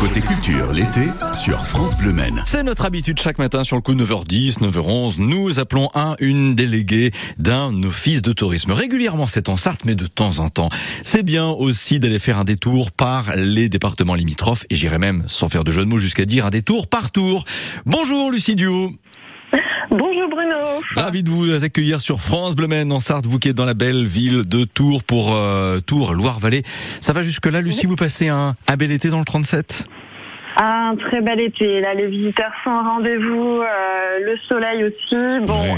Côté culture, l'été, sur France Bleu Maine. C'est notre habitude chaque matin sur le coup 9h10, 9h11. Nous appelons un, une déléguée d'un office de tourisme. Régulièrement c'est en Sarthe, mais de temps en temps. C'est bien aussi d'aller faire un détour par les départements limitrophes et j'irais même, sans faire de jeu de mots, jusqu'à dire un détour par tour. Bonjour Lucie Dio. Bonjour Bruno. Ravi de vous accueillir sur France Bleu Maine en Sarthe, vous qui êtes dans la belle ville de Tours pour euh, Tours, Loire-Vallée. Ça va jusque là, Lucie Vous passez un, un bel été dans le 37 un très bel été. Là, les visiteurs sont au rendez-vous, euh, le soleil aussi. Bon,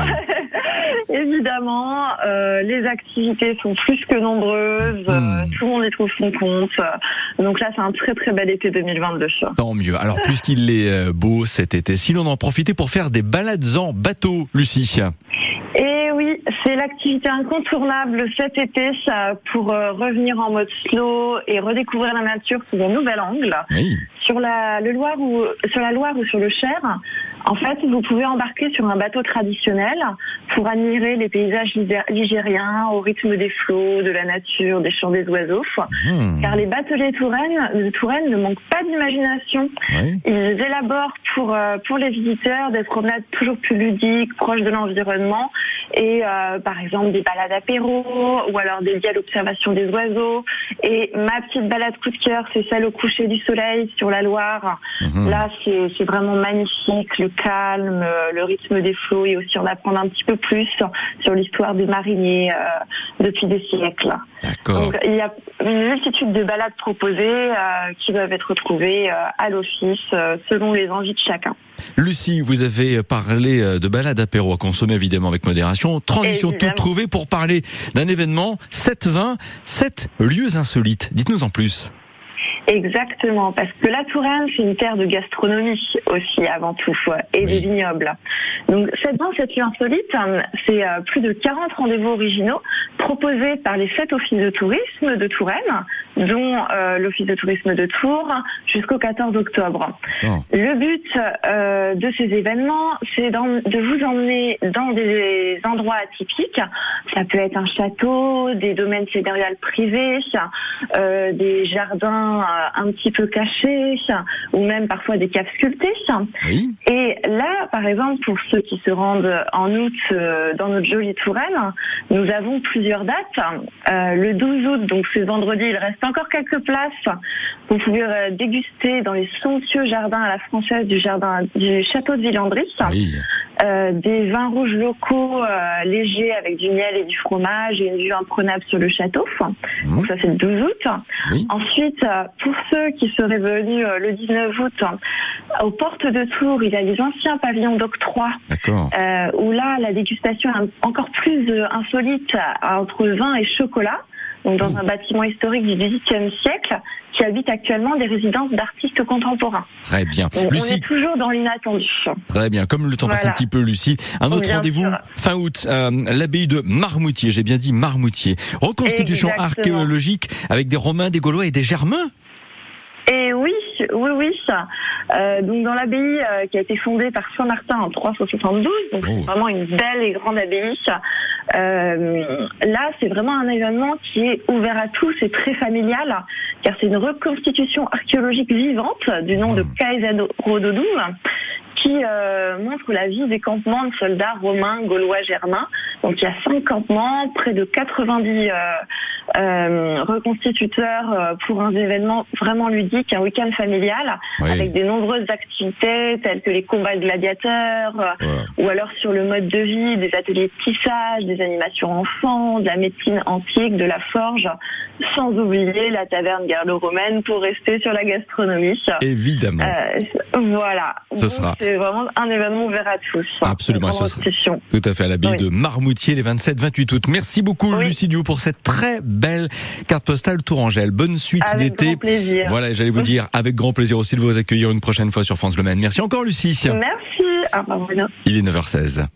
évidemment, euh, les activités sont plus que nombreuses. Hmm. tout le monde y trouve son compte. Donc là, c'est un très très bel été 2022. Tant mieux. Alors, puisqu'il est euh, beau cet été, si l'on en profitait pour faire des balades en bateau, Lucie oui, c'est l'activité incontournable cet été pour euh, revenir en mode slow et redécouvrir la nature sous un nouvel angle. Oui. Sur la, le Loire ou, sur la Loire ou sur le Cher, en fait, vous pouvez embarquer sur un bateau traditionnel pour admirer les paysages ligériens au rythme des flots, de la nature, des chants des oiseaux. Hmm. Car les bateliers Touraine, de Touraine ne manquent pas d'imagination. Oui. Ils élaborent pour, euh, pour les visiteurs des promenades toujours plus ludiques, proches de l'environnement et euh, par exemple des balades apéro ou alors des guides à l'observation des oiseaux. Et ma petite balade coup de cœur, c'est celle au coucher du soleil sur la Loire. Mhm. Là, c'est vraiment magnifique, le calme, euh, le rythme des flots et aussi en apprendre un petit peu plus sur, l'histoire des mariniers euh, depuis des siècles. Donc, il y a une multitude de balades proposées euh, qui doivent être retrouvées euh, à l'office selon les envies de chacun. Lucie, vous avez parlé de balade apéro à consommer évidemment avec modération. Transition Évidemment. toute trouvée pour parler d'un événement 7-20, 7 lieux insolites. Dites-nous en plus. Exactement, parce que la Touraine, c'est une terre de gastronomie aussi avant tout, et des Oui. vignobles. Donc cette dans cette lieu insolite, euh, c'est euh, plus de 40 rendez-vous originaux proposés par les sept offices de tourisme de Touraine, dont euh, l'office de tourisme de Tours, jusqu'au 14 octobre. Oh. Le but euh, de ces événements, c'est de vous emmener dans des endroits atypiques. Ça peut être un château, des domaines sédériales privés, euh, des jardins un petit peu cachés, ou même parfois des caves sculptées. Oui. Et là, par exemple, pour ceux qui se rendent en août euh, dans notre jolie Touraine, nous avons plusieurs dates. Euh, le 12 août, donc c'est vendredi, il reste encore quelques places. Vous pouvez euh, déguster dans les somptueux jardins à la française du jardin du château de Villandry. Oui. Euh, des vins rouges locaux euh, légers avec du miel et du fromage et une vue imprenable sur le château. Mhm. Donc ça c'est le 12 août. Oui. Ensuite, euh, pour ceux qui seraient venus euh, le 19 août, aux portes de Tours, il y a les anciens pavillons d'octroi euh, où là la dégustation est encore plus insolite entre vin et chocolat. Donc dans un bâtiment historique du XVIIIe siècle qui habite actuellement des résidences d'artistes contemporains. Très bien. On, on Lucie, est toujours dans l'inattendu. très bien. Comme le temps passe un petit peu, Lucie, un autre rendez-vous fin août, euh, l'abbaye de Marmoutier. J'ai bien dit Marmoutier. Reconstitution Exactement. archéologique avec des Romains, des Gaulois et des Germains. Et oui, oui, oui. ça. Euh, donc dans l'abbaye euh, qui a été fondée par Saint Martin en 372, donc Oh. c'est vraiment une belle et grande abbaye. Euh, là, c'est vraiment un événement qui est ouvert à tous et très familial, car c'est une reconstitution archéologique vivante du nom de Mmh. Caesarododum qui euh, montre la vie des campements de soldats romains, gaulois, germains. Donc il y a cinq campements, près de 90 euh, euh, reconstituteurs pour un événement vraiment ludique, un week-end familial, Oui. avec des nombreuses activités telles que les combats de gladiateurs, Voilà. ou alors sur le mode de vie, des ateliers de tissage, des animations enfants, de la médecine antique, de la forge, sans oublier la taverne gallo-romaine pour rester sur la gastronomie. Évidemment. Euh, voilà. Ce Donc, sera. C'est vraiment un événement ouvert à tous. Absolument, ce sera. restitution. Tout à fait, à l'abbaye Oui. de Marmoutier les 27-28 août. Merci beaucoup, Oui. Lucie Dio, pour cette très belle carte postale Tourangelle. Bonne suite Avec d'été. grand plaisir. Voilà, j'allais vous dire, avec grand plaisir aussi de vous accueillir une prochaine fois sur France Le Maine. Merci encore, Lucie. Merci. Revoir, Bruno. Il est 9h16.